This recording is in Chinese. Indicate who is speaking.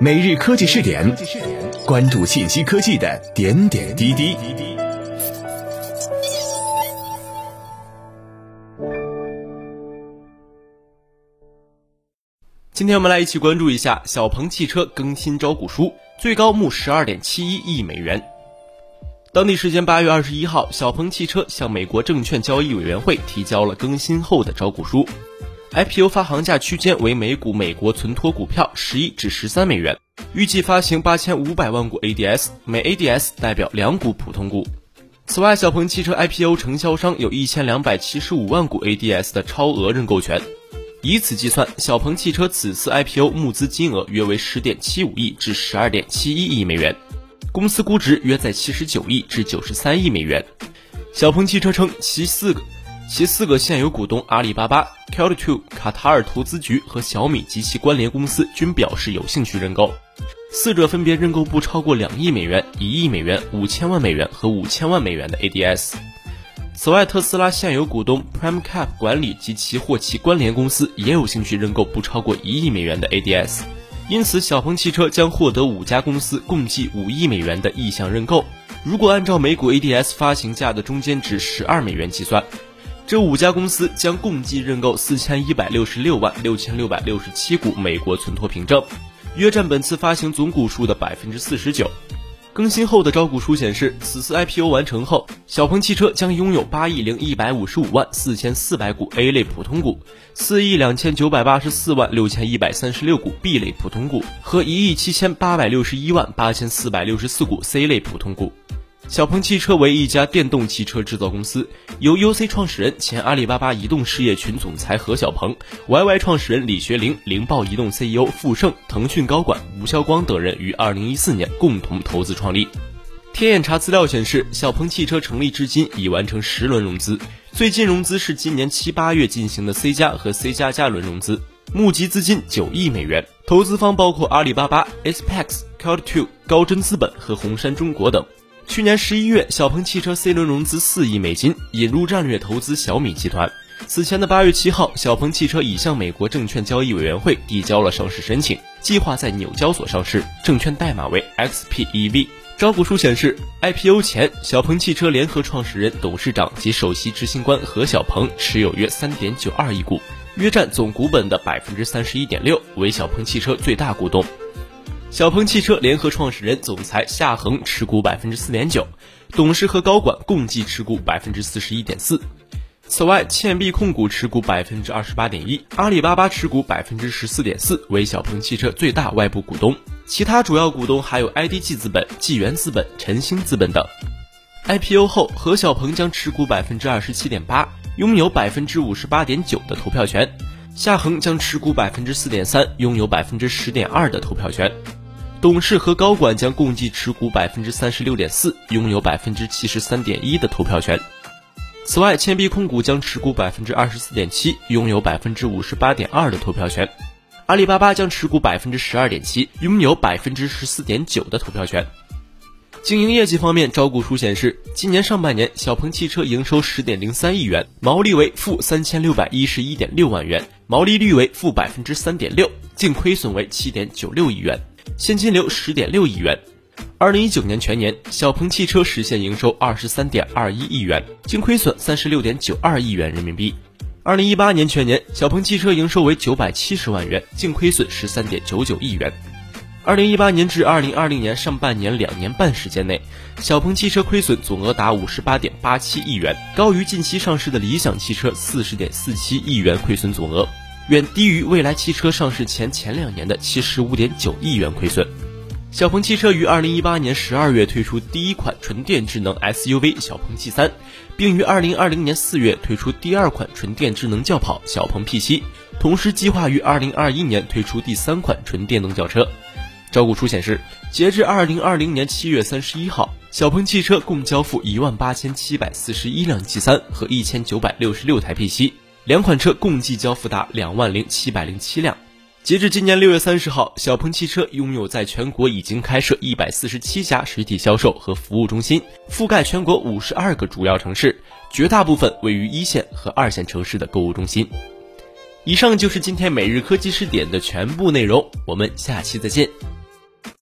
Speaker 1: 每日科技试点，关注信息科技的点点滴滴。
Speaker 2: 今天我们来一起关注一下小鹏汽车更新招股书，最高募十二点七一亿美元。当地时间八月二十一号，小鹏汽车向美国证券交易委员会提交了更新后的招股书。IPO 发行价区间为每股美国存托股票十一至十三美元，预计发行八千五百万股 ADS，每 ADS 代表两股普通股。此外，小鹏汽车 IPO 承销商有一千两百七十五万股 ADS 的超额认购权，以此计算，小鹏汽车此次 IPO 募资金额约为十点七五亿至十二点七一亿美元，公司估值约在七十九亿至九十三亿美元。小鹏汽车称，其四个。其四个现有股东阿里巴巴、c a l t o 卡塔尔投资局和小米及其关联公司均表示有兴趣认购，四者分别认购不超过两亿美元、一亿美元、五千万美元和五千万美元的 ADS。此外，特斯拉现有股东 Prime Cap 管理及其或其关联公司也有兴趣认购不超过一亿美元的 ADS，因此小鹏汽车将获得五家公司共计五亿美元的意向认购。如果按照每股 ADS 发行价的中间值十二美元计算。这五家公司将共计认购四千一百六十六万六千六百六十七股美国存托凭证，约占本次发行总股数的百分之四十九。更新后的招股书显示，此次 IPO 完成后，小鹏汽车将拥有八亿零一百五十五万四千四百股 A 类普通股，四亿两千九百八十四万六千一百三十六股 B 类普通股和一亿七千八百六十一万八千四百六十四股 C 类普通股。小鹏汽车为一家电动汽车制造公司，由 UC 创始人、前阿里巴巴移动事业群总裁何小鹏、YY 创始人李学凌、灵豹移动 CEO 傅盛、腾讯高管吴晓光等人于2014年共同投资创立。天眼查资料显示，小鹏汽车成立至今已完成十轮融资，最近融资是今年七八月进行的 C 加和 C 加加轮融资，募集资金九亿美元，投资方包括阿里巴巴、SPAC、c o d Two、高真资本和红杉中国等。去年十一月，小鹏汽车 C 轮融资四亿美金，引入战略投资小米集团。此前的八月七号，小鹏汽车已向美国证券交易委员会递交了上市申请，计划在纽交所上市，证券代码为 XPEV。招股书显示，IPO 前，小鹏汽车联合创始人、董事长及首席执行官何小鹏持有约三点九二亿股，约占总股本的百分之三十一点六，为小鹏汽车最大股东。小鹏汽车联合创始人、总裁夏恒持股百分之四点九，董事和高管共计持股百分之四十一点四。此外，倩碧控股持股百分之二十八点一，阿里巴巴持股百分之十四点四，为小鹏汽车最大外部股东。其他主要股东还有 IDG 资本、纪元资本、晨星资本等。IPO 后，何小鹏将持股百分之二十七点八，拥有百分之五十八点九的投票权；夏恒将持股百分之四点三，拥有百分之十点二的投票权。董事和高管将共计持股百分之三十六点四，拥有百分之七十三点一的投票权。此外，倩碧控股将持股百分之二十四点七，拥有百分之五十八点二的投票权。阿里巴巴将持股百分之十二点七，拥有百分之十四点九的投票权。经营业绩方面，招股书显示，今年上半年小鹏汽车营收十点零三亿元，毛利为负三千六百一十一点六万元，毛利率为负百分之三点六，净亏损为七点九六亿元。现金流十点六亿元，二零一九年全年，小鹏汽车实现营收二十三点二一亿元，净亏损三十六点九二亿元人民币。二零一八年全年，小鹏汽车营收为九百七十万元，净亏损十三点九九亿元。二零一八年至二零二零年上半年两年半时间内，小鹏汽车亏损总额达五十八点八七亿元，高于近期上市的理想汽车四十点四七亿元亏损总额。远低于蔚来汽车上市前前两年的七十五点九亿元亏损。小鹏汽车于二零一八年十二月推出第一款纯电智能 SUV 小鹏 G3，并于二零二零年四月推出第二款纯电智能轿跑小鹏 P7，同时计划于二零二一年推出第三款纯电动轿车。招股书显示，截至二零二零年七月三十一号，小鹏汽车共交付一万八千七百四十一辆 G3 和一千九百六十六台 P7。两款车共计交付达两万零七百零七辆。截至今年六月三十号，小鹏汽车拥有在全国已经开设一百四十七家实体销售和服务中心，覆盖全国五十二个主要城市，绝大部分位于一线和二线城市的购物中心。以上就是今天每日科技视点的全部内容，我们下期再见。